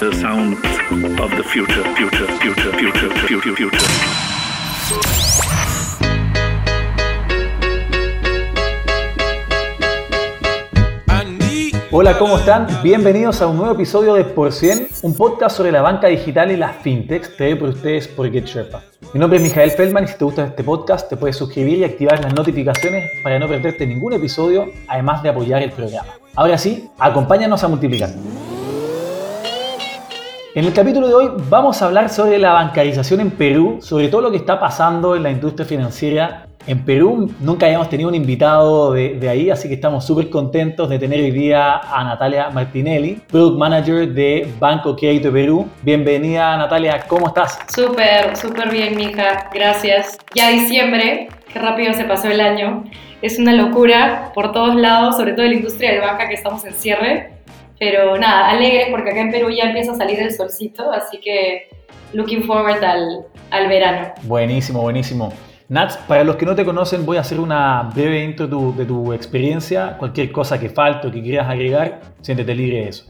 The sound of the future, future, future, future, future, future. Hola, ¿cómo están? Bienvenidos a un nuevo episodio de Por 100, un podcast sobre la banca digital y las fintechs, traído por ustedes por GetSherpa. Mi nombre es Mijael Feldman y si te gusta este podcast te puedes suscribir y activar las notificaciones para no perderte ningún episodio, además de apoyar el programa. Ahora sí, acompáñanos a multiplicar. En el capítulo de hoy vamos a hablar sobre la bancarización en Perú, sobre todo lo que está pasando en la industria financiera en Perú. Nunca habíamos tenido un invitado de, ahí, así que estamos súper contentos de tener hoy día a Natalia Martinelli, Product Manager de Banco Crédito Perú. Bienvenida Natalia, ¿cómo estás? Súper, súper bien, mija. Gracias. Ya diciembre, qué rápido se pasó el año. Es una locura por todos lados, sobre todo en la industria del banca que estamos en cierre. Pero nada, alegre porque acá en Perú ya empieza a salir el solcito, así que looking forward al, al verano. Buenísimo, buenísimo. Nats, para los que no te conocen, voy a hacer una breve intro tu, de tu experiencia. Cualquier cosa que falte o que quieras agregar, siéntete libre de eso.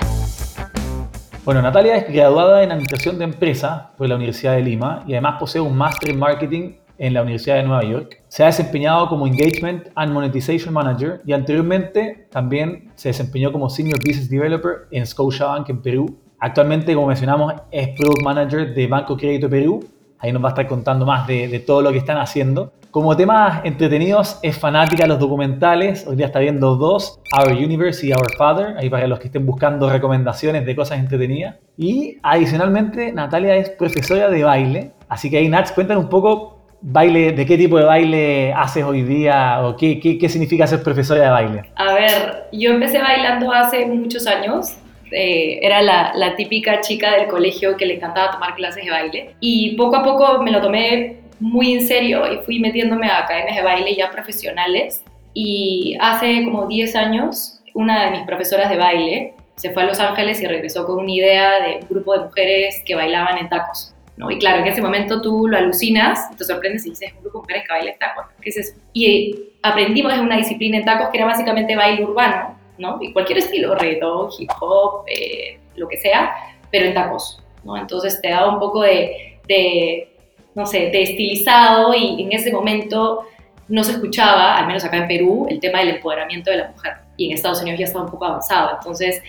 Bueno, Natalia es graduada en Administración de Empresa por la Universidad de Lima y además posee un máster en Marketing en la Universidad de Nueva York. Se ha desempeñado como Engagement and Monetization Manager y anteriormente también se desempeñó como Senior Business Developer en Scotiabank en Perú. Actualmente, como mencionamos, es Product Manager de Banco Crédito Perú. Ahí nos va a estar contando más de, todo lo que están haciendo. Como temas entretenidos, es fanática de los documentales. Hoy día está viendo dos, Our Universe y Our Father, ahí para los que estén buscando recomendaciones de cosas entretenidas. Y adicionalmente, Natalia es profesora de baile. Así que ahí, Nats, cuéntanos un poco baile, ¿de qué tipo de baile haces hoy día o qué, qué, qué significa ser profesora de baile? A ver, yo empecé bailando hace muchos años. Eh, era la, la, típica chica del colegio que le encantaba tomar clases de baile y poco a poco me lo tomé muy en serio y fui metiéndome a academias de baile ya profesionales y hace como 10 años una de mis profesoras de baile se fue a Los Ángeles y regresó con una idea de un grupo de mujeres que bailaban en tacos. Y claro, en ese momento tú lo alucinas, te sorprendes y dices, un grupo de mujeres que baila tacos, ¿qué es eso? Y aprendimos en una disciplina en tacos que era básicamente baile urbano, ¿no? Y cualquier estilo, reggaetón, hip hop, eh, lo que sea, pero en tacos, ¿no? Entonces te daba un poco de, de, no sé, de estilizado y en ese momento no se escuchaba, al menos acá en Perú, el tema del empoderamiento de la mujer. Y en Estados Unidos ya estaba un poco avanzado. Entonces,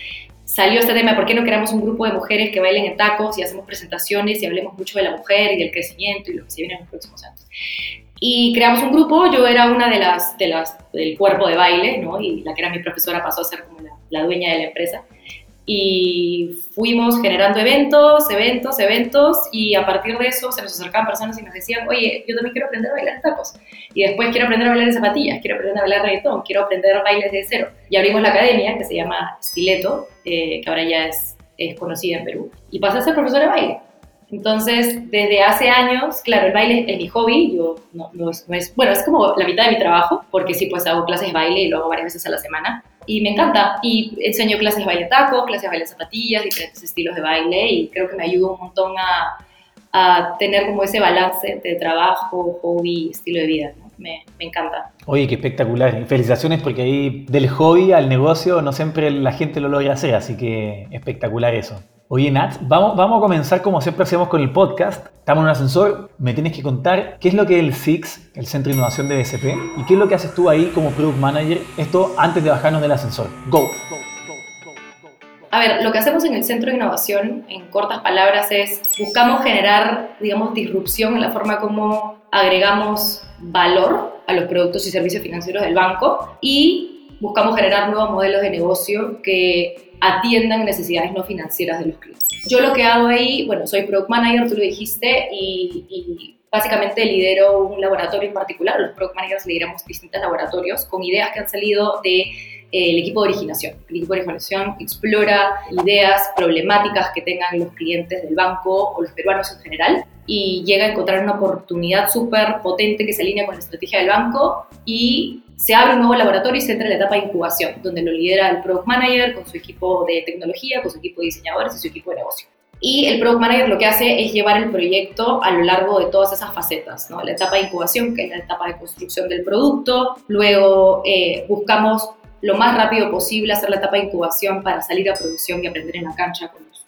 salió este tema, ¿por qué no creamos un grupo de mujeres que bailen en tacos y hacemos presentaciones y hablemos mucho de la mujer y del crecimiento y lo que se viene en los próximos años? Y creamos un grupo, yo era una de las, de las del cuerpo de baile, ¿no? Y la que era mi profesora pasó a ser como la dueña de la empresa y fuimos generando eventos, eventos, eventos y a partir de eso se nos acercaban personas y nos decían, oye, yo también quiero aprender a bailar tacos y después quiero aprender a bailar zapatillas, quiero aprender a bailar reggaetón, quiero aprender bailes de cero. Y abrimos la academia que se llama Stiletto, eh, que ahora ya es, es conocida en Perú, y pasé a ser profesora de baile. Entonces, desde hace años, claro, el baile es mi hobby, yo no, no, es, no, es, bueno, es como la mitad de mi trabajo, porque sí, pues hago clases de baile y lo hago varias veces a la semana, y me encanta. Y enseño clases de baile taco, clases de baile zapatillas, diferentes estilos de baile y creo que me ayuda un montón a, a tener como ese balance de trabajo, hobby, estilo de vida. ¿no? Me, me, encanta. Oye, qué espectacular. Felicitaciones porque ahí del hobby al negocio no siempre la gente lo logra hacer, así que espectacular eso. Oye, Nat, vamos, vamos a comenzar como siempre hacemos con el podcast. Estamos en un ascensor, me tienes que contar qué es lo que es el SIX, el Centro de Innovación de BCP, y qué es lo que haces tú ahí como Product Manager, esto antes de bajarnos del ascensor. Go. A ver, lo que hacemos en el Centro de Innovación, en cortas palabras, es buscamos generar, digamos, disrupción en la forma como agregamos valor a los productos y servicios financieros del banco y buscamos generar nuevos modelos de negocio que atiendan necesidades no financieras de los clientes. Yo lo que hago ahí, bueno, soy Product Manager, tú lo dijiste, y, y básicamente lidero un laboratorio en particular. Los Product Managers lideramos distintos laboratorios con ideas que han salido de el equipo de originación. El equipo de originación explora ideas, problemáticas que tengan los clientes del banco o los peruanos en general y llega a encontrar una oportunidad súper potente que se alinea con la estrategia del banco y se abre un nuevo laboratorio y se entra en la etapa de incubación, donde lo lidera el Product Manager con su equipo de tecnología, con su equipo de diseñadores y su equipo de negocio. Y el Product Manager lo que hace es llevar el proyecto a lo largo de todas esas facetas, ¿no? La etapa de incubación, que es la etapa de construcción del producto, luego eh, buscamos lo más rápido posible hacer la etapa de incubación para salir a producción y aprender en la cancha con los,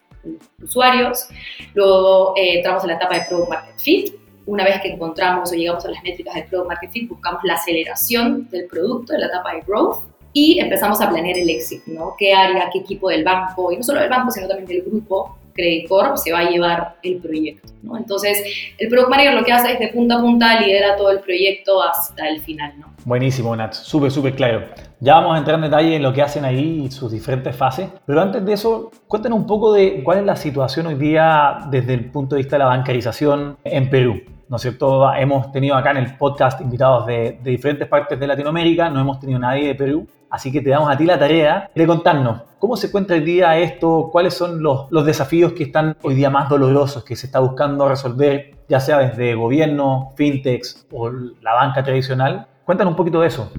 usuarios, luego eh, entramos a la etapa de Product Market Fit, una vez que encontramos o llegamos a las métricas del Product Market buscamos la aceleración del producto, en la etapa de Growth, y empezamos a planear el éxito, ¿no? ¿Qué área, qué equipo del banco, y no solo del banco, sino también del grupo Credit Corp se va a llevar el proyecto, ¿no? Entonces, el Product lo que hace es de punta a punta lidera todo el proyecto hasta el final, ¿no? Buenísimo, Nat, súper, súper claro. Ya vamos a entrar en detalle en lo que hacen ahí y sus diferentes fases, pero antes de eso, cuéntanos un poco de cuál es la situación hoy día desde el punto de vista de la bancarización en Perú. ¿no es cierto? Hemos tenido acá en el podcast invitados de, diferentes partes de Latinoamérica, no hemos tenido nadie de Perú, así que te damos a ti la tarea de contarnos cómo se encuentra hoy día esto, cuáles son los, los desafíos que están hoy día más dolorosos que se está buscando resolver, ya sea desde gobierno, fintechs o la banca tradicional. Cuéntanos un poquito de eso.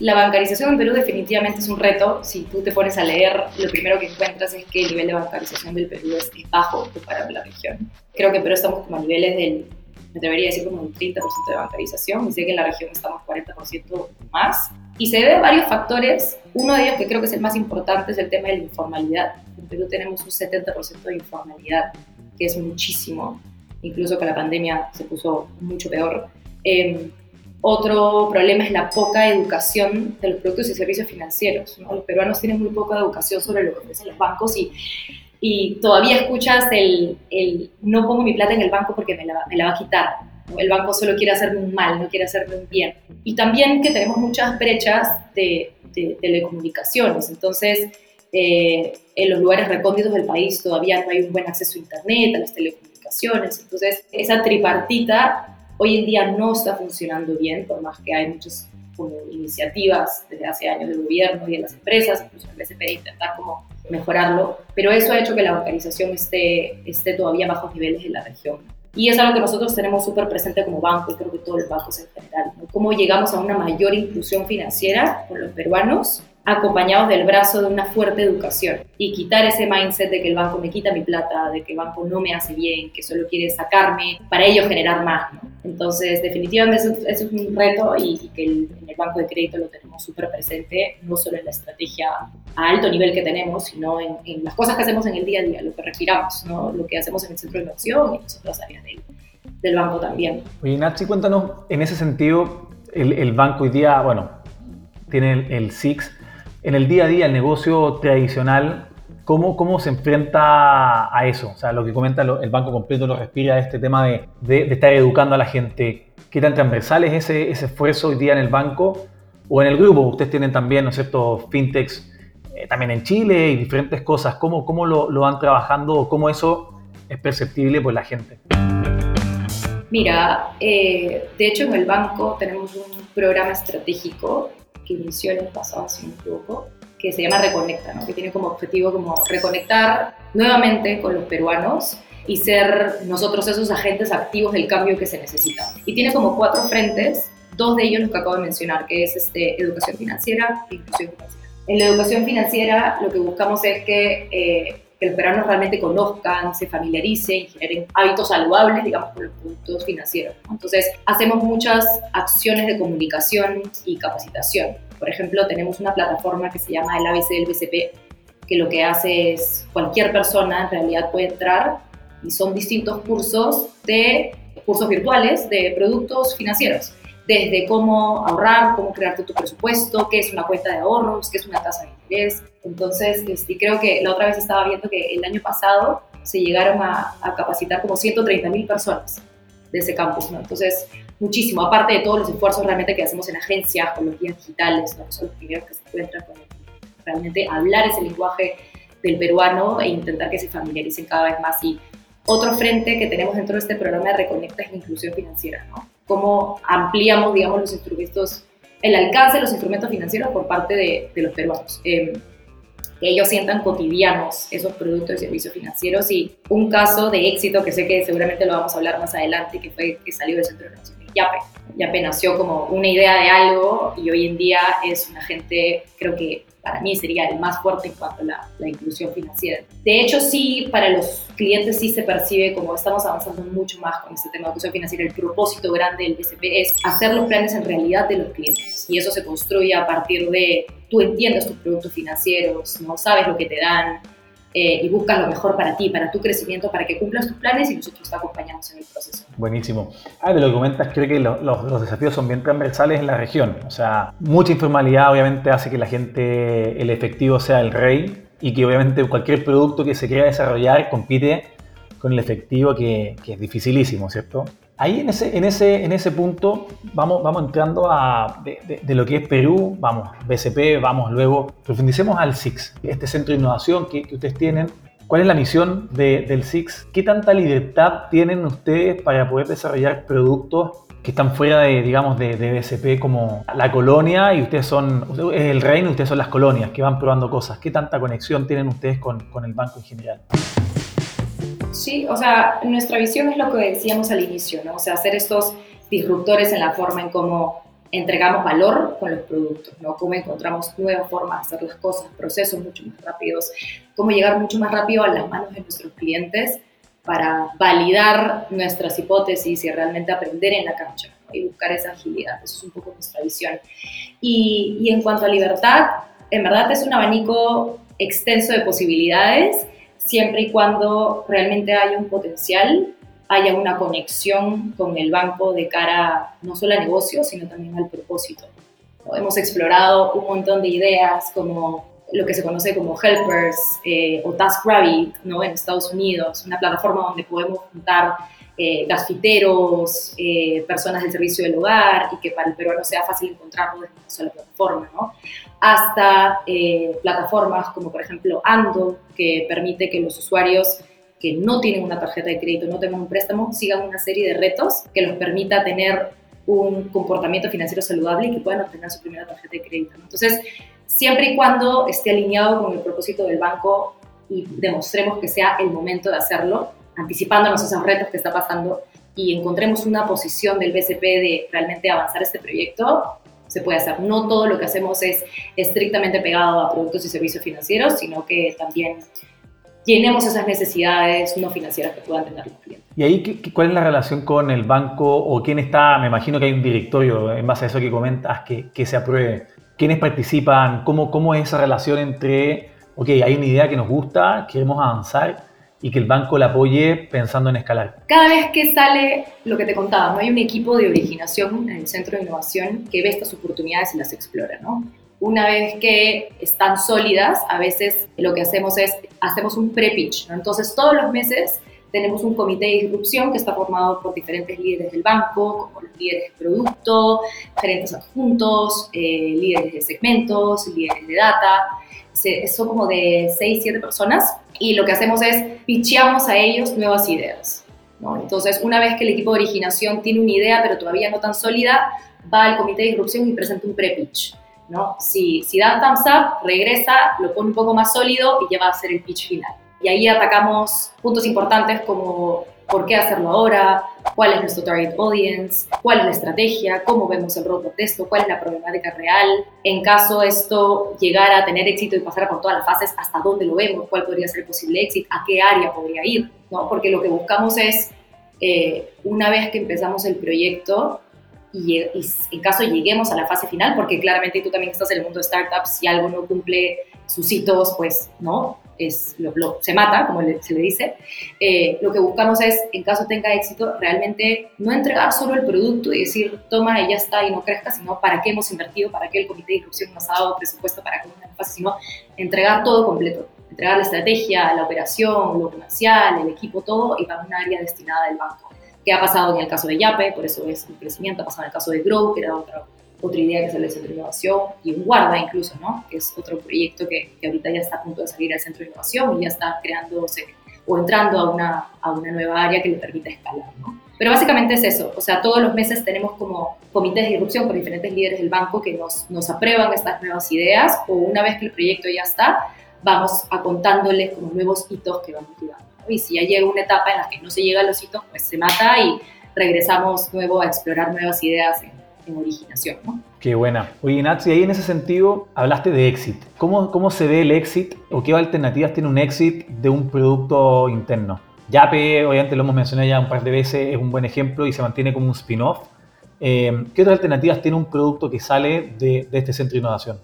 La bancarización en Perú definitivamente es un reto. Si tú te pones a leer, lo primero que encuentras es que el nivel de bancarización del Perú es, bajo comparado con la región. Creo que en Perú estamos como a niveles del, me debería decir como un 30% de bancarización, y sé que en la región estamos 40% más. Y se debe a varios factores. Uno de ellos, que creo que es el más importante, es el tema de la informalidad. En Perú tenemos un 70% de informalidad, que es muchísimo. Incluso con la pandemia se puso mucho peor. Eh, otro problema es la poca educación de los productos y servicios financieros. ¿no? Los peruanos tienen muy poca educación sobre lo que ofrecen los bancos y, y todavía escuchas el, el, no pongo mi plata en el banco porque me la, me la va a quitar. El banco solo quiere hacerme un mal, no quiere hacerme un bien. Y también que tenemos muchas brechas de, telecomunicaciones. Entonces, eh, en los lugares recónditos del país todavía no hay un buen acceso a Internet, a las telecomunicaciones. Entonces, esa tripartita hoy en día no está funcionando bien, por más que hay muchas como, iniciativas desde hace años del gobierno y de las empresas, incluso el BCP, intentar como mejorarlo, pero eso ha hecho que la bancarización esté, esté todavía a bajos niveles en la región. Y es algo que nosotros tenemos súper presente como banco y creo que todos los bancos en general. Cómo llegamos a una mayor inclusión financiera con los peruanos acompañados del brazo de una fuerte educación y quitar ese mindset de que el banco me quita mi plata, de que el banco no me hace bien, que solo quiere sacarme para ello generar más. ¿no? Entonces, definitivamente eso, eso, es un reto y, y que el, en el banco de crédito lo tenemos súper presente, no solo en la estrategia a alto nivel que tenemos, sino en, en, las cosas que hacemos en el día a día, lo que respiramos, ¿no? lo que hacemos en el centro de inversión y en otras áreas del, del banco también. Oye, Nachi, cuéntanos en ese sentido, el, el banco hoy día, bueno, tiene el, el SIX, en el día a día, el negocio tradicional, ¿cómo, cómo se enfrenta a eso? O sea, lo que comenta el banco completo lo respira, este tema de, de, estar educando a la gente. ¿Qué tan transversal es ese, ese, esfuerzo hoy día en el banco o en el grupo? Ustedes tienen también, ¿no es cierto?, fintechs eh, también en Chile y diferentes cosas. ¿Cómo, cómo lo, lo van trabajando o cómo eso es perceptible por la gente? Mira, eh, de hecho en el banco tenemos un programa estratégico que inició el año pasado, si no me equivoco, que se llama Reconecta, ¿no? que tiene como objetivo como reconectar nuevamente con los peruanos y ser nosotros esos agentes activos del cambio que se necesita. Y tiene como cuatro frentes, dos de ellos los que acabo de mencionar, que es este, educación financiera e inclusión financiera. En la educación financiera lo que buscamos es que, eh, que los peruanos realmente conozcan, se familiaricen, generen hábitos saludables, digamos, con los productos financieros. Entonces, hacemos muchas acciones de comunicación y capacitación. Por ejemplo, tenemos una plataforma que se llama el ABC del BCP, que lo que hace es cualquier persona en realidad puede entrar y son distintos cursos de cursos virtuales de productos financieros desde cómo ahorrar, cómo crearte tu presupuesto, qué es una cuenta de ahorros, qué es una tasa de interés. Entonces, este, creo que la otra vez estaba viendo que el año pasado se llegaron a, a capacitar como 130 mil personas de ese campus, ¿no? Entonces, muchísimo, aparte de todos los esfuerzos realmente que hacemos en agencias, con los guías digitales, ¿no? son los primeros que se encuentran con realmente hablar ese lenguaje del peruano e intentar que se familiaricen cada vez más. Y otro frente que tenemos dentro de este programa de Reconecta es la inclusión financiera, ¿no? Cómo ampliamos, digamos, los instrumentos, el alcance de los instrumentos financieros por parte de, de los peruanos. Eh, que ellos sientan cotidianos esos productos y servicios financieros y un caso de éxito que sé que seguramente lo vamos a hablar más adelante, que fue que salió del Centro de Innovación de Yape. Yape nació como una idea de algo y hoy en día es un agente, creo que para mí sería el más fuerte en cuanto a la, la, inclusión financiera. De hecho, sí, para los clientes sí se percibe como estamos avanzando mucho más con este tema de inclusión financiera. El propósito grande del BCP es hacer los planes en realidad de los clientes y eso se construye a partir de tú entiendes tus productos financieros, no sabes lo que te dan, eh, y buscas lo mejor para ti, para tu crecimiento, para que cumplas tus planes y nosotros te acompañamos en el proceso. Buenísimo. Ah, de lo que comentas, creo que los, los, desafíos son bien transversales en la región. O sea, mucha informalidad obviamente hace que la gente, el efectivo sea el rey y que obviamente cualquier producto que se quiera desarrollar compite con el efectivo que, que es dificilísimo, ¿cierto? Ahí en ese, en ese, en ese punto vamos, vamos entrando a de, de, lo que es Perú, vamos, BCP, vamos luego, profundicemos al SIX, este centro de innovación que, que ustedes tienen. ¿Cuál es la misión de, del SIX? ¿Qué tanta libertad tienen ustedes para poder desarrollar productos que están fuera de, digamos, de, de BCP como la colonia y ustedes son, es el reino y ustedes son las colonias que van probando cosas? ¿Qué tanta conexión tienen ustedes con, con el banco en general? Sí, o sea, nuestra visión es lo que decíamos al inicio, ¿no? O sea, hacer estos disruptores en la forma en cómo entregamos valor con los productos, ¿no? Cómo encontramos nuevas formas de hacer las cosas, procesos mucho más rápidos, cómo llegar mucho más rápido a las manos de nuestros clientes para validar nuestras hipótesis y realmente aprender en la cancha ¿no? y buscar esa agilidad. Eso es un poco nuestra visión. Y, y en cuanto a libertad, en verdad es un abanico extenso de posibilidades siempre y cuando realmente haya un potencial, haya una conexión con el banco de cara no solo al negocio, sino también al propósito. Hemos explorado un montón de ideas como lo que se conoce como Helpers eh, o TaskRabbit ¿no? en Estados Unidos, una plataforma donde podemos juntar eh, eh, personas del servicio del hogar y que para el peruano sea fácil encontrarlo desde una sola plataforma, hasta eh, plataformas como por ejemplo Ando, que permite que los usuarios que no tienen una tarjeta de crédito, no tengan un préstamo, sigan una serie de retos que los permita tener un comportamiento financiero saludable y que puedan obtener su primera tarjeta de crédito. Entonces, siempre y cuando esté alineado con el propósito del banco y demostremos que sea el momento de hacerlo, anticipándonos a esos retos que está pasando y encontremos una posición del BCP de realmente avanzar este proyecto, se puede hacer. No todo lo que hacemos es estrictamente pegado a productos y servicios financieros, sino que también llenemos esas necesidades no financieras que puedan tener los clientes. ¿Y ahí cuál es la relación con el banco o quién está? Me imagino que hay un directorio en base a eso que comentas que, que se apruebe. ¿Quiénes participan? ¿Cómo, ¿Cómo es esa relación entre, ok, hay una idea que nos gusta, queremos avanzar? Y que el banco la apoye pensando en escalar. Cada vez que sale lo que te contaba, ¿no? hay un equipo de originación en el centro de innovación que ve estas oportunidades y las explora. ¿no? Una vez que están sólidas, a veces lo que hacemos es, hacemos un pre-pitch. ¿no? Entonces, todos los meses tenemos un comité de disrupción que está formado por diferentes líderes del banco, como los líderes de producto, gerentes adjuntos, eh, líderes de segmentos, líderes de data. Son como de 6, 7 personas y lo que hacemos es pitcheamos a ellos nuevas ideas. ¿no? Entonces, una vez que el equipo de originación tiene una idea, pero todavía no tan sólida, va al comité de disrupción y presenta un pre-pitch. ¿no? Si, si da thumbs up, regresa, lo pone un poco más sólido y ya va a ser el pitch final. Y ahí atacamos puntos importantes como por qué hacerlo ahora, cuál es nuestro target audience, cuál es la estrategia, cómo vemos el roadmap de esto, cuál es la problemática real. En caso esto llegara a tener éxito y pasara por todas las fases, hasta dónde lo vemos, cuál podría ser el posible éxito, a qué área podría ir, ¿no? Porque lo que buscamos es, eh, una vez que empezamos el proyecto, y, y, en caso lleguemos a la fase final, porque claramente tú también estás en el mundo de startups, si algo no cumple sus hitos, pues no, es, lo, lo, se mata, como le, se le dice. Eh, lo que buscamos es, en caso tenga éxito, realmente no entregar solo el producto y decir, toma y ya está y no crezca, sino para qué hemos invertido, para qué el comité de disrupción nos ha dado presupuesto para que una fase, sino entregar todo completo. Entregar la estrategia, la operación, lo comercial, el equipo, todo, y para un área destinada del banco. ¿Qué ha pasado en el caso de Yape? Por eso es un crecimiento. Ha pasado en el caso de Grow, que era otro otra idea que sale de Innovación y un Guarda incluso, ¿no? que es otro proyecto que, que, ahorita ya está a punto de salir al Centro de Innovación y ya está creándose o entrando a una, a una nueva área que le permita escalar. ¿no? Pero básicamente es eso, o sea, todos los meses tenemos como comités de disrupción con diferentes líderes del banco que nos, nos aprueban estas nuevas ideas o una vez que el proyecto ya está, vamos a contándoles como nuevos hitos que vamos llegando. Y si ya llega una etapa en la que no se llega a los hitos, pues se mata y regresamos nuevo a explorar nuevas ideas en, en originación. ¿no? Qué buena. Oye, Nats, y ahí en ese sentido hablaste de exit. ¿Cómo, ¿Cómo se ve el exit o qué alternativas tiene un exit de un producto interno? Yape, obviamente lo hemos mencionado ya un par de veces, es un buen ejemplo y se mantiene como un spin-off. Eh, ¿Qué otras alternativas tiene un producto que sale de, de este centro de innovación?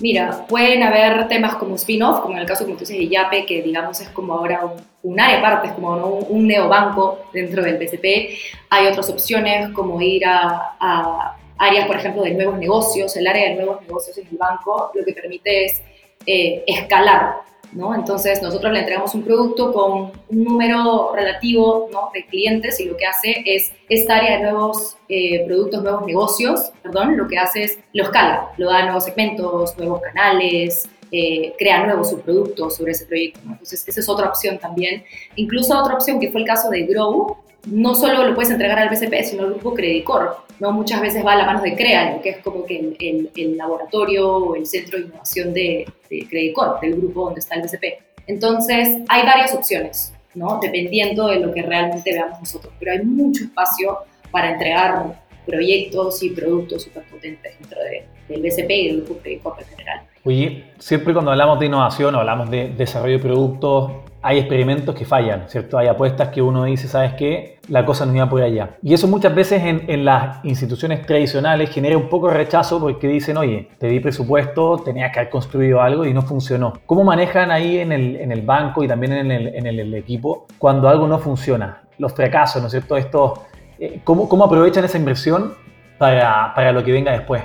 Mira, pueden haber temas como spin-off, como en el caso, como tú dices, de Yape, que digamos es como ahora un, un área aparte, es como ¿no? un, un, neobanco dentro del BCP. Hay otras opciones como ir a, a, áreas, por ejemplo, de nuevos negocios. El área de nuevos negocios en el banco lo que permite es eh, escalar ¿no? Entonces nosotros le entregamos un producto con un número relativo ¿no? de clientes y lo que hace es esta área de nuevos eh, productos, nuevos negocios, perdón, lo que hace es lo escala, lo da nuevos segmentos, nuevos canales, eh, crea nuevos subproductos sobre ese proyecto. ¿no? Entonces esa es otra opción también. Incluso otra opción que fue el caso de Grow, no solo lo puedes entregar al BCP, sino al grupo Credicor. ¿no? Muchas veces va a la mano de CREA, que es como que el, el, el, laboratorio o el centro de innovación de, de Credicor, del grupo donde está el BCP. Entonces, hay varias opciones, ¿no? dependiendo de lo que realmente veamos nosotros, pero hay mucho espacio para entregar proyectos y productos súper potentes dentro de, del BCP y del grupo Credicor en general. Oye, siempre cuando hablamos de innovación o hablamos de desarrollo de productos, hay experimentos que fallan, ¿cierto? Hay apuestas que uno dice, ¿sabes qué? La cosa no iba por allá. Y eso muchas veces en, en, las instituciones tradicionales genera un poco de rechazo porque dicen, oye, te di presupuesto, tenías que haber construido algo y no funcionó. ¿Cómo manejan ahí en el, en el banco y también en el, en el equipo cuando algo no funciona? Los fracasos, ¿no es cierto? Esto, eh, ¿cómo, ¿Cómo aprovechan esa inversión para, para lo que venga después?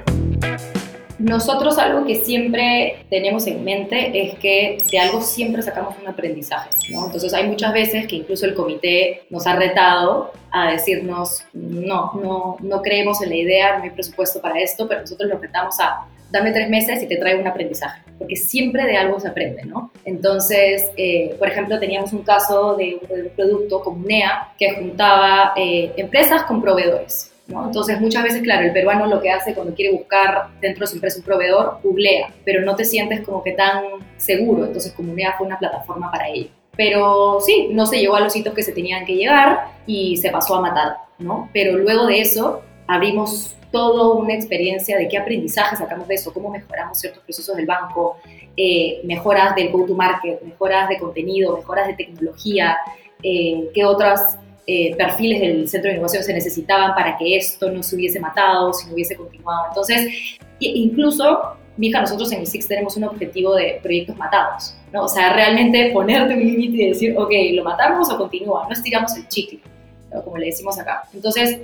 Nosotros algo que siempre tenemos en mente es que de algo siempre sacamos un aprendizaje, ¿no? Entonces hay muchas veces que incluso el comité nos ha retado a decirnos, no, no, no creemos en la idea, no hay presupuesto para esto, pero nosotros lo retamos a, dame tres meses y te traigo un aprendizaje, porque siempre de algo se aprende, ¿no? Entonces, eh, por ejemplo, teníamos un caso de, de un producto como NEA que juntaba eh, empresas con proveedores. ¿No? Entonces, muchas veces, claro, el peruano lo que hace cuando quiere buscar dentro de su empresa un proveedor, googlea, pero no te sientes como que tan seguro. Entonces, Comunea fue una plataforma para ello. Pero sí, no se llegó a los hitos que se tenían que llegar y se pasó a matar, ¿no? Pero luego de eso, abrimos toda una experiencia de qué aprendizaje sacamos de eso, cómo mejoramos ciertos procesos del banco, eh, mejoras del go-to-market, mejoras de contenido, mejoras de tecnología, eh, qué otras eh, perfiles del centro de innovación se necesitaban para que esto no se hubiese matado, si no hubiese continuado. Entonces, incluso, mija, nosotros en el SIX tenemos un objetivo de proyectos matados, ¿no? O sea, realmente ponerte un límite y decir, ok, ¿lo matamos o continúa? No estiramos el chicle, ¿no? como le decimos acá. Entonces,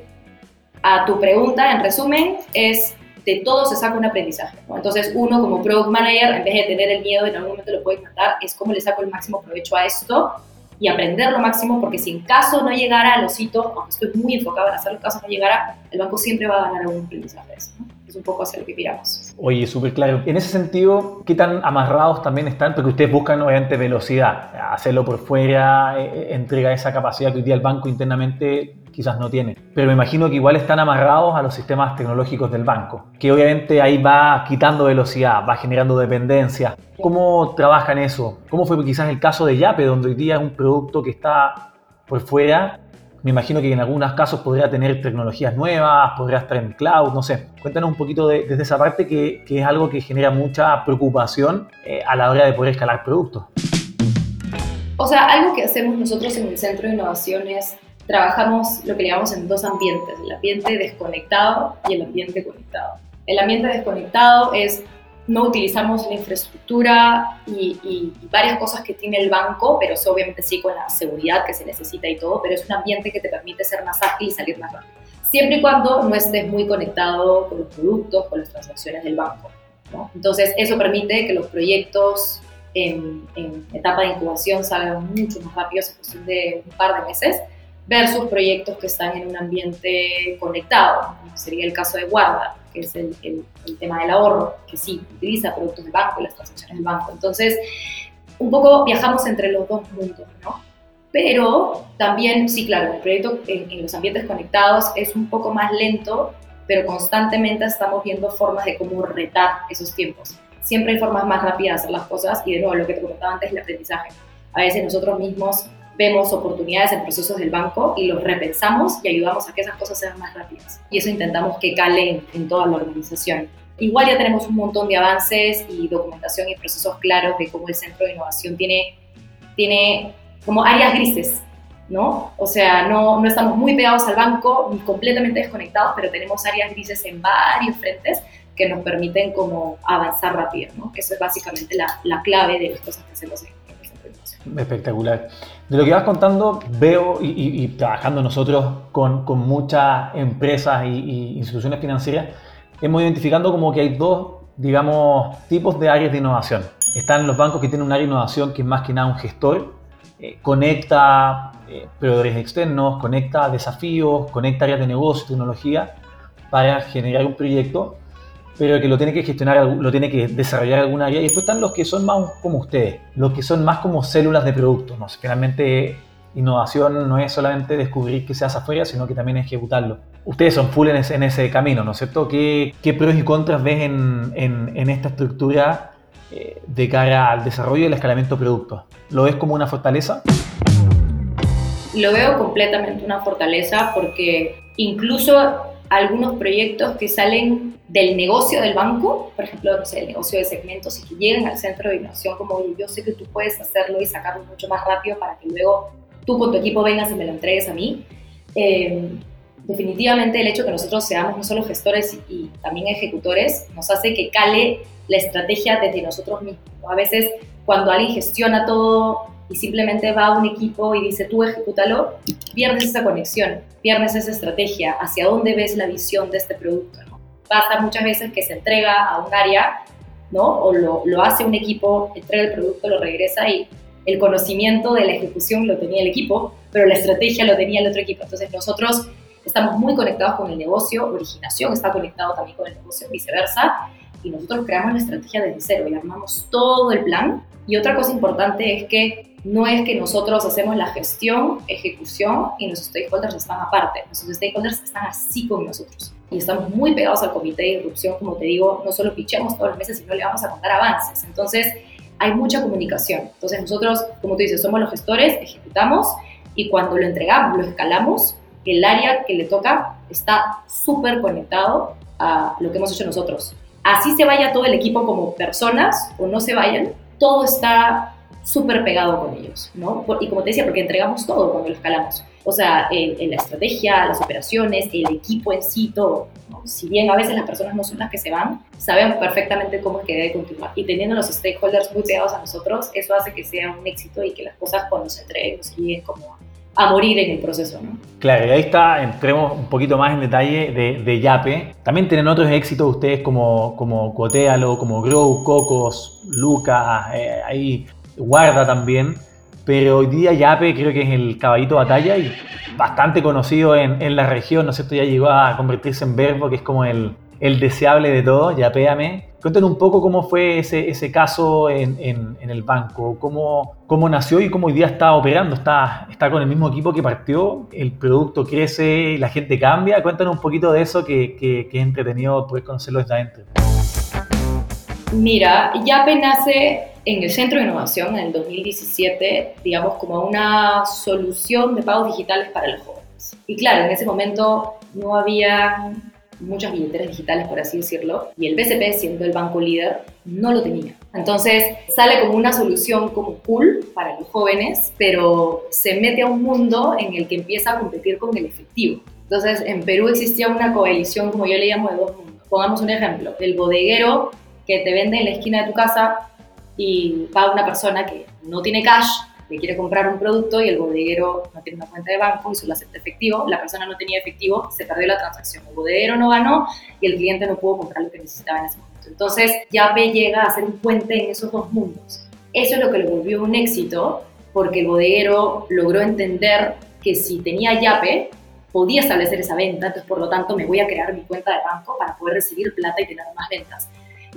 a tu pregunta, en resumen, es de todo se saca un aprendizaje. Entonces, uno como product manager, en vez de tener el miedo de en algún momento lo puedes matar, es cómo le saco el máximo provecho a esto y aprender lo máximo, porque si en caso no llegara a los hitos, aunque estoy muy enfocado en hacer el caso no llegara, el banco siempre va a ganar algún aprendizaje de eso. Es un poco hacia lo que miramos. Oye, súper claro. En ese sentido, ¿qué tan amarrados también están? Porque ustedes buscan obviamente velocidad, hacerlo por fuera, eh, entrega esa capacidad que hoy día el banco internamente quizás no tiene. Pero me imagino que igual están amarrados a los sistemas tecnológicos del banco, que obviamente ahí va quitando velocidad, va generando dependencia. ¿Cómo trabajan eso? ¿Cómo fue quizás el caso de Yape, donde hoy día es un producto que está por fuera? Me imagino que en algunos casos podría tener tecnologías nuevas, podría estar en cloud, no sé. Cuéntanos un poquito de, desde esa parte que, que, es algo que genera mucha preocupación eh, a la hora de poder escalar productos. O sea, algo que hacemos nosotros en el Centro de Innovación es trabajamos lo que llamamos en dos ambientes, el ambiente desconectado y el ambiente conectado. El ambiente desconectado es no utilizamos la infraestructura y, varias cosas que tiene el banco, pero eso obviamente sí con la seguridad que se necesita y todo, pero es un ambiente que te permite ser más ágil y salir más rápido. Siempre y cuando no estés muy conectado con los productos, con las transacciones del banco. Entonces, eso permite que los proyectos en, etapa de incubación salgan mucho más rápido, en cuestión de un par de meses, versus proyectos que están en un ambiente conectado, sería el caso de Guarda, que es el, el, el, tema del ahorro, que sí utiliza productos del banco, las transacciones del banco. Entonces, un poco viajamos entre los dos mundos, ¿no? Pero también, sí, claro, el proyecto en, en los ambientes conectados es un poco más lento, pero constantemente estamos viendo formas de cómo retar esos tiempos. siempre hay formas más rápidas de hacer las cosas y de nuevo, lo que te comentaba antes, el aprendizaje. A veces nosotros mismos vemos oportunidades en procesos del banco y los repensamos y ayudamos a que esas cosas sean más rápidas. Y eso intentamos que calen en toda la organización. Igual ya tenemos un montón de avances y documentación y procesos claros de cómo el Centro de Innovación tiene, tiene como áreas grises, ¿no? O sea, no, no estamos muy pegados al banco ni completamente desconectados, pero tenemos áreas grises en varios frentes que nos permiten como avanzar rápido, ¿no? Eso es básicamente la, la clave de las cosas que hacemos en el Centro de Innovación. Espectacular. De lo que vas contando, veo y, trabajando nosotros con, con muchas empresas y, y instituciones financieras, hemos identificado como que hay dos, digamos, tipos de áreas de innovación. Están los bancos que tienen un área de innovación que es más que nada un gestor, eh, conecta eh, proveedores externos, conecta desafíos, conecta áreas de negocio, tecnología, para generar un proyecto, pero que lo tiene que gestionar, lo tiene que desarrollar algún área. Y después están los que son más como ustedes, los que son más como células de producto. ¿no? Finalmente, innovación no es solamente descubrir que se hace afuera, sino que también ejecutarlo ustedes son full en ese, camino, ¿no es cierto? ¿Qué, ¿Qué, pros y contras ves en, en, en esta estructura eh, de cara al desarrollo y el escalamiento de productos? ¿Lo ves como una fortaleza? Lo veo completamente una fortaleza porque incluso algunos proyectos que salen del negocio del banco, por ejemplo, no sé, el negocio de segmentos, y que llegan al centro de innovación como yo sé que tú puedes hacerlo y sacarlo mucho más rápido para que luego tú con tu equipo vengas y me lo entregues a mí. Eh, definitivamente el hecho de que nosotros seamos no solo gestores y, también ejecutores nos hace que cale la estrategia desde nosotros mismos. A veces cuando alguien gestiona todo y simplemente va a un equipo y dice tú ejecútalo, pierdes esa conexión, pierdes esa estrategia, hacia dónde ves la visión de este producto. ¿no? Basta muchas veces que se entrega a un área ¿no? o lo, lo hace un equipo, entrega el producto, lo regresa y el conocimiento de la ejecución lo tenía el equipo, pero la estrategia lo tenía el otro equipo. Entonces nosotros estamos muy conectados con el negocio, originación está conectado también con el negocio, viceversa, y nosotros creamos la estrategia desde cero y armamos todo el plan. Y otra cosa importante es que no es que nosotros hacemos la gestión, ejecución y nuestros stakeholders están aparte. Nuestros stakeholders están así con nosotros. Y estamos muy pegados al comité de irrupción, como te digo, no solo pichemos todos los meses, sino le vamos a contar avances. Entonces, hay mucha comunicación. Entonces, nosotros, como tú dices, somos los gestores, ejecutamos y cuando lo entregamos, lo escalamos, el área que le toca está súper conectado a lo que hemos hecho nosotros. Así se vaya todo el equipo como personas o no se vayan, todo está súper pegado con ellos, ¿no? Y como te decía, porque entregamos todo cuando lo escalamos. O sea, en, la estrategia, las operaciones, el equipo en sí, todo. ¿no? Si bien a veces las personas no son las que se van, sabemos perfectamente cómo es que debe continuar. Y teniendo los stakeholders muy pegados a nosotros, eso hace que sea un éxito y que las cosas cuando se entreguen nos guíen como a morir en el proceso. ¿no? Claro, y ahí está, entremos un poquito más en detalle de, de Yape. También tienen otros éxitos ustedes como, como Cotealo, como Grow, Cocos, Lucas, eh, ahí Guarda también. Pero hoy día Yape creo que es el caballito de batalla y bastante conocido en, en la región, ¿no es cierto? Ya llegó a convertirse en verbo, que es como el, el deseable de todo, Yapéame. Cuéntanos un poco cómo fue ese, ese caso en, en, el banco, cómo, cómo nació y cómo hoy día está operando. Está, está con el mismo equipo que partió, el producto crece, la gente cambia. Cuéntanos un poquito de eso que, que, que es entretenido poder conocerlo desde adentro. Mira, Yape nace en el Centro de Innovación en el 2017, digamos, como una solución de pagos digitales para los jóvenes. Y claro, en ese momento no había muchas billeteras digitales, por así decirlo, y el BCP, siendo el banco líder, no lo tenía. Entonces sale como una solución como cool para los jóvenes, pero se mete a un mundo en el que empieza a competir con el efectivo. Entonces en Perú existía una coalición, como yo le llamo, de dos mundos. Pongamos un ejemplo, el bodeguero que te vende en la esquina de tu casa y paga una persona que no tiene cash le quiere comprar un producto y el bodeguero no tiene una cuenta de banco y solo acepta efectivo, la persona no tenía efectivo, se perdió la transacción, el bodeguero no ganó y el cliente no pudo comprar lo que necesitaba en ese momento. Entonces, Yape llega a ser un puente en esos dos mundos. Eso es lo que lo volvió un éxito porque el bodeguero logró entender que si tenía Yape, podía establecer esa venta, entonces por lo tanto me voy a crear mi cuenta de banco para poder recibir plata y tener más ventas.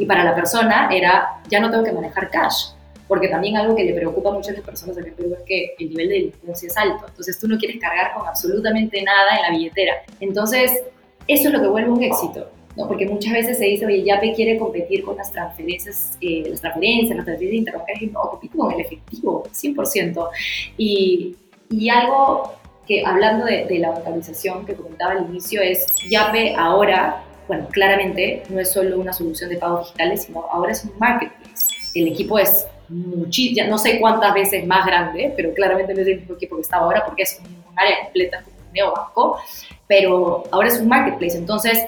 Y para la persona era, ya no tengo que manejar cash, porque también algo que le preocupa mucho a las personas aquí en Perú es que el nivel de delincuencia es alto, entonces tú no quieres cargar con absolutamente nada en la billetera. Entonces, eso es lo que vuelve un éxito. ¿no? Porque muchas veces se dice, oye, Yape quiere competir con las transferencias, eh, las transferencias, las transferencias interbancarias, no, compite con el efectivo, 100%. Y, y algo que, hablando de, de la bancarización que comentaba al inicio, es Yape ahora, bueno, claramente no es solo una solución de pagos digitales, sino ahora es un marketplace. El equipo es muchísimo, no sé cuántas veces más grande, pero claramente no es el mismo equipo que estaba ahora porque es un, área completa como un neobanco, pero ahora es un marketplace, entonces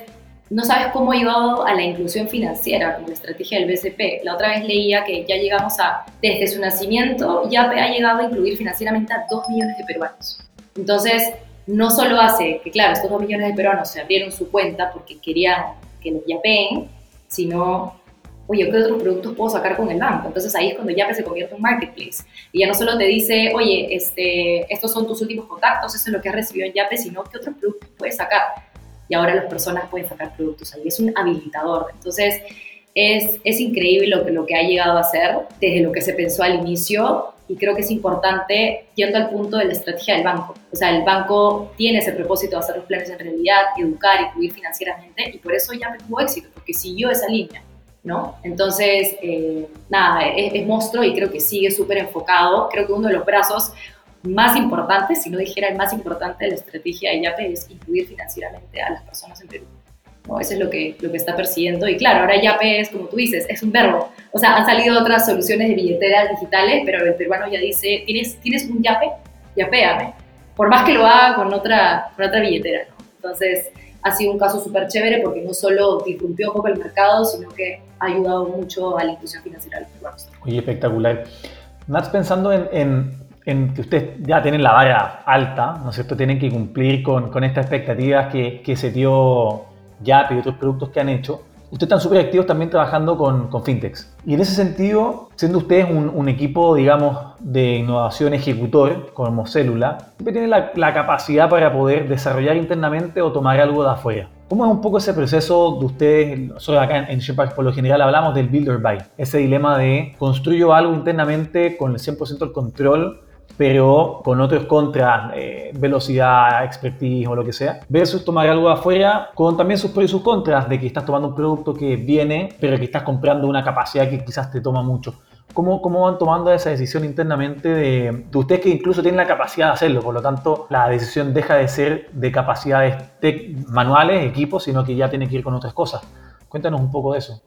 no sabes cómo ha ayudado a la inclusión financiera como la estrategia del BCP. La otra vez leía que ya llegamos a, desde su nacimiento, ya ha llegado a incluir financieramente a 2 millones de peruanos. Entonces, no solo hace que, claro, estos 2 millones de peruanos se abrieron su cuenta porque querían que los yapeen, sino, oye, ¿qué otros productos puedo sacar con el banco? Entonces ahí es cuando Yape se convierte en marketplace. Y ya no solo te dice, oye, este, estos son tus últimos contactos, eso es lo que has recibido en Yape, sino qué otros productos puedes sacar y ahora las personas pueden sacar productos ahí. Es un habilitador. Entonces, es, es increíble lo que, lo que ha llegado a hacer desde lo que se pensó al inicio y creo que es importante yendo al punto de la estrategia del banco. O sea, el banco tiene ese propósito de hacer los planes en realidad, educar, incluir financieramente y por eso ya tuvo éxito, porque siguió esa línea. ¿No? Entonces, eh, nada, es, es monstruo y creo que sigue súper enfocado. Creo que uno de los brazos más importante, si no dijera el más importante de la estrategia de Yape, es incluir financieramente a las personas en Perú. ¿No? Eso es lo que, lo que está persiguiendo. Y claro, ahora Yape es, como tú dices, es un verbo. O sea, han salido otras soluciones de billeteras digitales, pero el peruano ya dice, ¿tienes, ¿tienes un Yape? Yapéame. Por más que lo haga con otra, con otra billetera. ¿no? Entonces, ha sido un caso súper chévere porque no solo disrumpió un poco el mercado, sino que ha ayudado mucho a la inclusión financiera de los peruanos. Oye, espectacular. Nats, pensando en, en en que ustedes ya tienen la vara alta, ¿no es cierto? Tienen que cumplir con, con estas expectativas que, que se dio Yap y otros productos que han hecho. Ustedes están súper activos también trabajando con, fintechs. Y en ese sentido, siendo ustedes un, equipo, digamos, de innovación ejecutor, como Célula, siempre tienen la, capacidad para poder desarrollar internamente o tomar algo de afuera. ¿Cómo es un poco ese proceso de ustedes? Nosotros acá en, en por lo general hablamos del build or buy. Ese dilema de construyo algo internamente con el 100% del control pero con otros contras, eh, velocidad, expertise o lo que sea, versus tomar algo afuera con también sus pros y sus contras de que estás tomando un producto que viene, pero que estás comprando una capacidad que quizás te toma mucho. ¿Cómo, ¿Cómo, van tomando esa decisión internamente de, de, ustedes que incluso tienen la capacidad de hacerlo? Por lo tanto, la decisión deja de ser de capacidades manuales, equipos, sino que ya tiene que ir con otras cosas. Cuéntanos un poco de eso.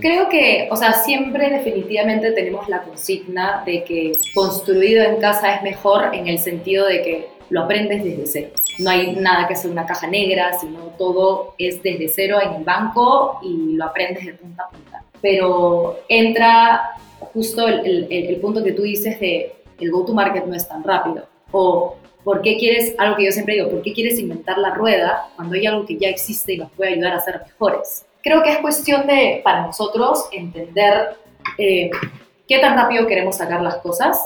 Creo que, o sea, siempre definitivamente tenemos la consigna de que construido en casa es mejor en el sentido de que lo aprendes desde cero. No hay nada que sea una caja negra, sino todo es desde cero en el banco y lo aprendes de punta a punta. Pero entra justo el, el, el punto que tú dices de el go-to-market no es tan rápido. O ¿por qué quieres, algo que yo siempre digo, ¿por qué quieres inventar la rueda cuando hay algo que ya existe y nos puede ayudar a ser mejores? Creo que es cuestión de, para nosotros, entender eh, qué tan rápido queremos sacar las cosas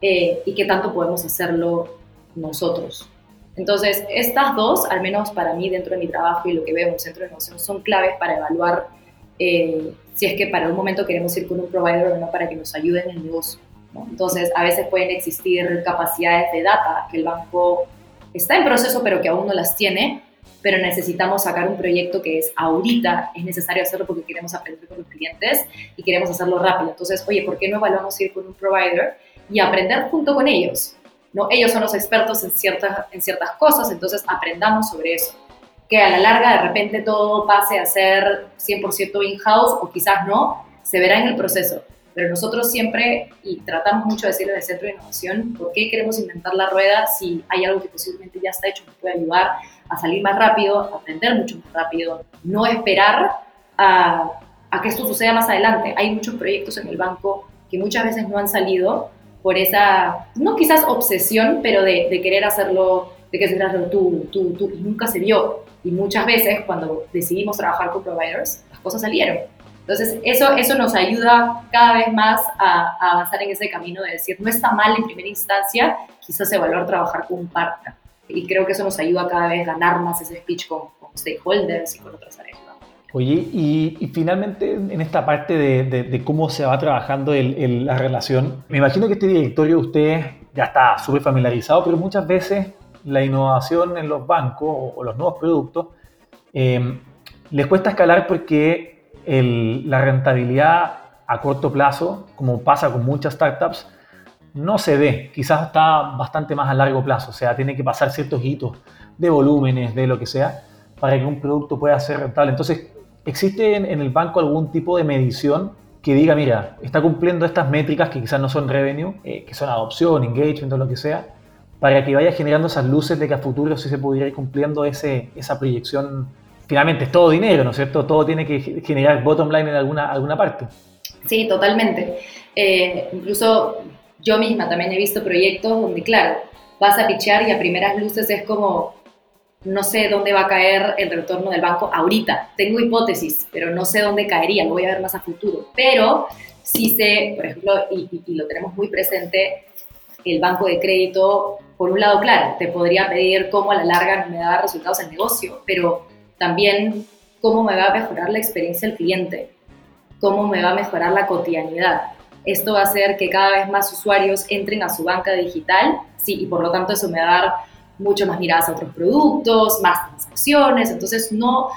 eh, y qué tanto podemos hacerlo nosotros. Entonces, estas dos, al menos para mí dentro de mi trabajo y lo que veo en un centro de innovación, son claves para evaluar eh, si es que para un momento queremos ir con un provider o no para que nos ayuden en el negocio. ¿no? Entonces, a veces pueden existir capacidades de data que el banco está en proceso pero que aún no las tiene pero necesitamos sacar un proyecto que es ahorita, es necesario hacerlo porque queremos aprender con los clientes y queremos hacerlo rápido. Entonces, oye, ¿por qué no evaluamos ir con un provider y aprender junto con ellos? ¿No? Ellos son los expertos en ciertas, en ciertas cosas, entonces aprendamos sobre eso. Que a la larga de repente todo pase a ser 100% in-house o quizás no, se verá en el proceso. Pero nosotros siempre, y tratamos mucho de decirle el Centro de Innovación, ¿por qué queremos inventar la rueda si hay algo que posiblemente ya está hecho que puede ayudar a salir más rápido, a aprender mucho más rápido, no esperar a, a, que esto suceda más adelante. Hay muchos proyectos en el banco que muchas veces no han salido por esa, no quizás obsesión, pero de, de querer hacerlo, de que se hacerlo tú, tú, tú, y nunca se vio. Y muchas veces cuando decidimos trabajar con providers, las cosas salieron. Entonces, eso, eso nos ayuda cada vez más a, a, avanzar en ese camino de decir, no está mal en primera instancia, quizás evaluar trabajar con un partner y creo que eso nos ayuda cada vez a ganar más ese speech con, con stakeholders y con otras áreas. Oye, y, y, finalmente en esta parte de, de, de cómo se va trabajando el, el, la relación, me imagino que este directorio de ustedes ya está súper familiarizado, pero muchas veces la innovación en los bancos o, o los nuevos productos Eh, les cuesta escalar porque la rentabilidad a corto plazo, como pasa con muchas startups, no se ve. Quizás está bastante más a largo plazo. O sea, tiene que pasar ciertos hitos de volúmenes, de lo que sea, para que un producto pueda ser rentable. Entonces, ¿existe en, en el banco algún tipo de medición que diga, mira, está cumpliendo estas métricas que quizás no son revenue, eh, que son adopción, engagement o lo que sea, para que vaya generando esas luces de que a futuro sí se pudiera ir cumpliendo ese, esa proyección? Finalmente es todo dinero, ¿no es cierto? Todo tiene que ge- generar bottom line en alguna, alguna parte. Sí, totalmente. Eh, incluso yo misma también he visto proyectos donde, claro, vas a pichear y a primeras luces es como, no sé dónde va a caer el retorno del banco ahorita. Tengo hipótesis, pero no sé dónde caería, lo voy a ver más a futuro. Pero sí sé, por ejemplo, y, y- y lo tenemos muy presente, el banco de crédito, por un lado, claro, te podría pedir cómo a la larga me da resultados el negocio, pero también cómo me va a mejorar la experiencia del cliente, cómo me va a mejorar la cotidianidad. Esto va a hacer que cada vez más usuarios entren a su banca digital, sí, y por lo tanto eso me va a dar mucho más miradas a otros productos, más transacciones, entonces no,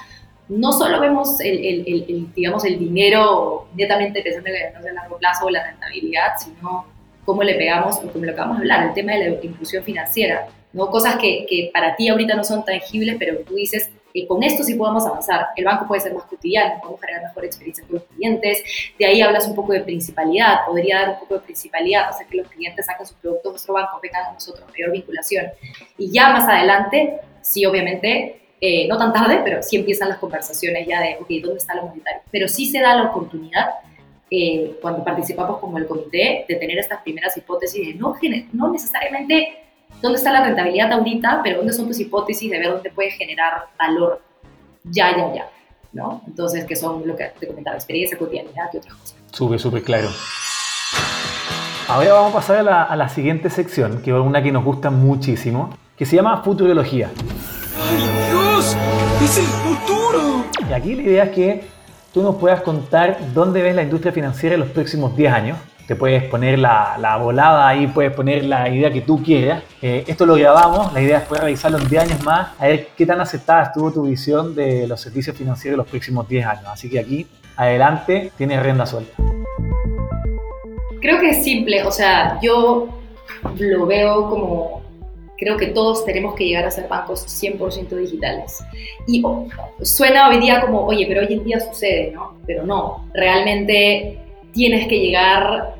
no solo vemos el, el- el- el, digamos, el dinero netamente pensando en el largo plazo o la rentabilidad, sino cómo le pegamos, o como lo que vamos a hablar, el tema de la inclusión financiera, ¿no? cosas que, que para ti ahorita no son tangibles, pero tú dices, eh, con esto sí podemos avanzar. El banco puede ser más cotidiano, podemos generar mejor experiencia con los clientes. De ahí hablas un poco de principalidad, podría dar un poco de principalidad, sea, que los clientes saquen sus productos a nuestro banco, vengan a nosotros, mayor vinculación. Y ya más adelante, sí, obviamente, eh, no tan tarde, pero sí empiezan las conversaciones ya de, ok, ¿dónde está lo monetario? Pero sí se da la oportunidad eh, cuando participamos como el comité de tener estas primeras hipótesis de no, no necesariamente dónde está la rentabilidad ahorita, pero dónde son tus hipótesis de ver dónde puedes generar valor ya, ya, ya, ¿no? Entonces, que son lo que te comentaba, experiencia, cotidianidad y otras cosas. Súper, súper claro. Ahora vamos a pasar a la, a la siguiente sección, que es una que nos gusta muchísimo, que se llama Futurología. ¡Ay, Dios! ¡Es el futuro! Y aquí la idea es que tú nos puedas contar dónde ves la industria financiera en los próximos 10 años. Te puedes poner la, la volada ahí, puedes poner la idea que tú quieras. Eh, esto lo grabamos, la idea es poder revisarlo en 10 años más, a ver qué tan aceptada estuvo tu visión de los servicios financieros en los próximos 10 años. Así que aquí, adelante, tienes rienda suelta. Creo que es simple, o sea, yo lo veo como, creo que todos tenemos que llegar a ser bancos 100% digitales. Y oh, suena hoy día como, oye, pero hoy en día sucede, ¿no? Pero no, realmente tienes que llegar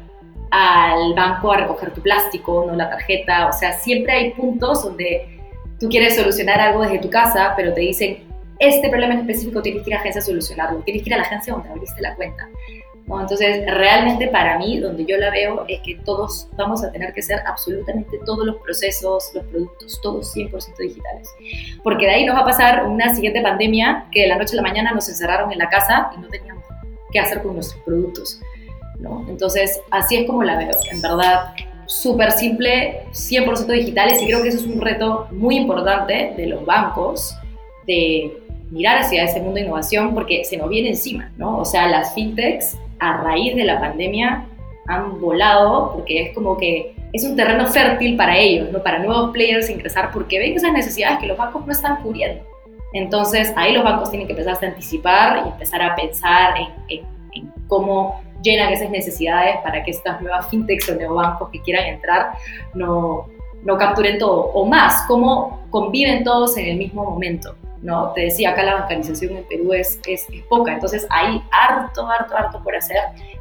al banco a recoger tu plástico, no la tarjeta, o sea, siempre hay puntos donde tú quieres solucionar algo desde tu casa, pero te dicen, este problema en específico tienes que ir a agencia a solucionarlo, tienes que ir a la agencia donde abriste la cuenta. Entonces, realmente para mí, donde yo la veo, es que todos vamos a tener que ser absolutamente todos los procesos, los productos, todos 100% digitales. Porque de ahí nos va a pasar una siguiente pandemia que de la noche a la mañana nos encerraron en la casa y no teníamos qué hacer con nuestros productos. ¿No? Entonces, así es como la veo. En verdad, súper simple, 100% digitales y creo que eso es un reto muy importante de los bancos, de mirar hacia ese mundo de innovación porque se nos viene encima, ¿no? O sea, las fintechs a raíz de la pandemia han volado porque es como que es un terreno fértil para ellos, ¿no? Para nuevos players ingresar porque ven esas necesidades que los bancos no están cubriendo. Entonces, ahí los bancos tienen que empezar a anticipar y empezar a pensar en, en, en cómo llenan esas necesidades para que estas nuevas fintechs o neobancos que quieran entrar no, no capturen todo. O más, cómo conviven todos en el mismo momento. ¿no? Te decía, acá la bancarización en Perú es, es, es poca, entonces hay harto, harto, harto por hacer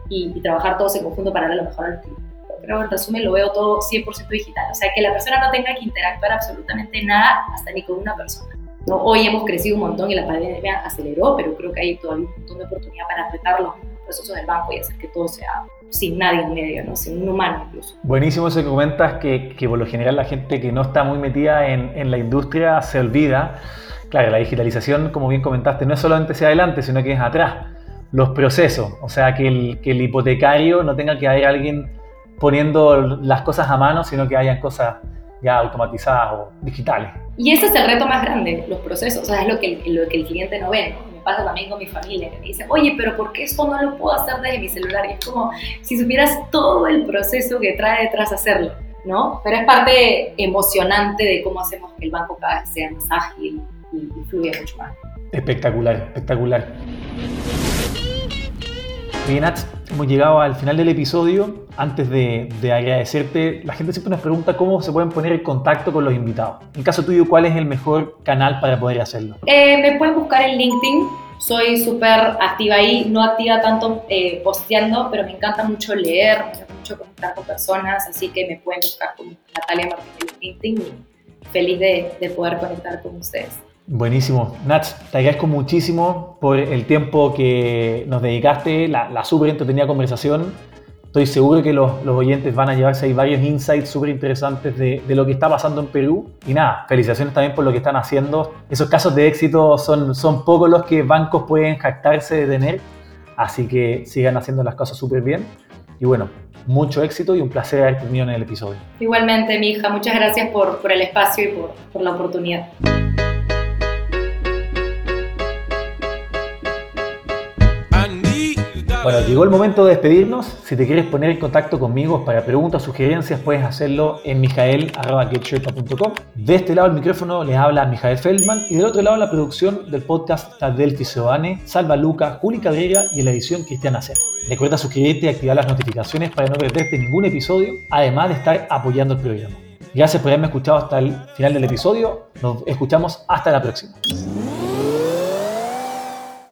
y, y trabajar todos en conjunto para darle lo mejor al cliente. Pero en resumen lo veo todo 100% digital, o sea, que la persona no tenga que interactuar absolutamente nada, hasta ni con una persona. ¿no? Hoy hemos crecido un montón y la pandemia aceleró, pero creo que hay todavía un montón de oportunidad para apretar los procesos del banco y hacer que todo sea sin nadie en medio, ¿no? sin un humano incluso. Buenísimo eso que comentas, que, que por lo general la gente que no está muy metida en, en la industria se olvida Claro, la digitalización, como bien comentaste, no es solamente hacia adelante, sino que es atrás. Los procesos, o sea, que el, que el hipotecario no tenga que haber alguien poniendo las cosas a mano, sino que hayan cosas ya automatizadas o digitales. Y ese es el reto más grande, los procesos, o sea, es lo que, lo que el cliente no ve, ¿no? Pasa también con mi familia, que me dice, oye, pero ¿por qué esto no lo puedo hacer desde mi celular? Y es como si supieras todo el proceso que trae detrás hacerlo, ¿no? Pero es parte emocionante de cómo hacemos que el banco cada vez sea más ágil, y fluye mucho más. Espectacular, espectacular. Bien, Nats, hemos llegado al final del episodio. Antes de, de, agradecerte, la gente siempre nos pregunta cómo se pueden poner en contacto con los invitados. En caso tuyo, ¿cuál es el mejor canal para poder hacerlo? Eh, me pueden buscar en LinkedIn. Soy súper activa ahí, no activa tanto eh, posteando, pero me encanta mucho leer, me encanta mucho conectar con personas, así que me pueden buscar como Natalia Martínez en LinkedIn y feliz de, de poder conectar con ustedes. Buenísimo. Nats, te agradezco muchísimo por el tiempo que nos dedicaste, la, la súper entretenida conversación. Estoy seguro que los, los, oyentes van a llevarse ahí varios insights súper interesantes de, de, lo que está pasando en Perú. Y nada, felicitaciones también por lo que están haciendo. Esos casos de éxito son, son pocos los que bancos pueden jactarse de tener. Así que sigan haciendo las cosas súper bien. Y bueno, mucho éxito y un placer haber tenido en el episodio. Igualmente, mi hija, muchas gracias por, por el espacio y por, por la oportunidad. Bueno, llegó el momento de despedirnos. Si te quieres poner en contacto conmigo para preguntas sugerencias, puedes hacerlo en mijael.com. De este lado el micrófono les habla Mijael Feldman y del otro lado la producción del podcast Delphi Seoane, Salva Luca, Juli Cabrera y la edición Cristian Acer. Recuerda suscribirte y activar las notificaciones para no perderte ningún episodio, además de estar apoyando el programa. Gracias por haberme escuchado hasta el final del episodio. Nos escuchamos hasta la próxima.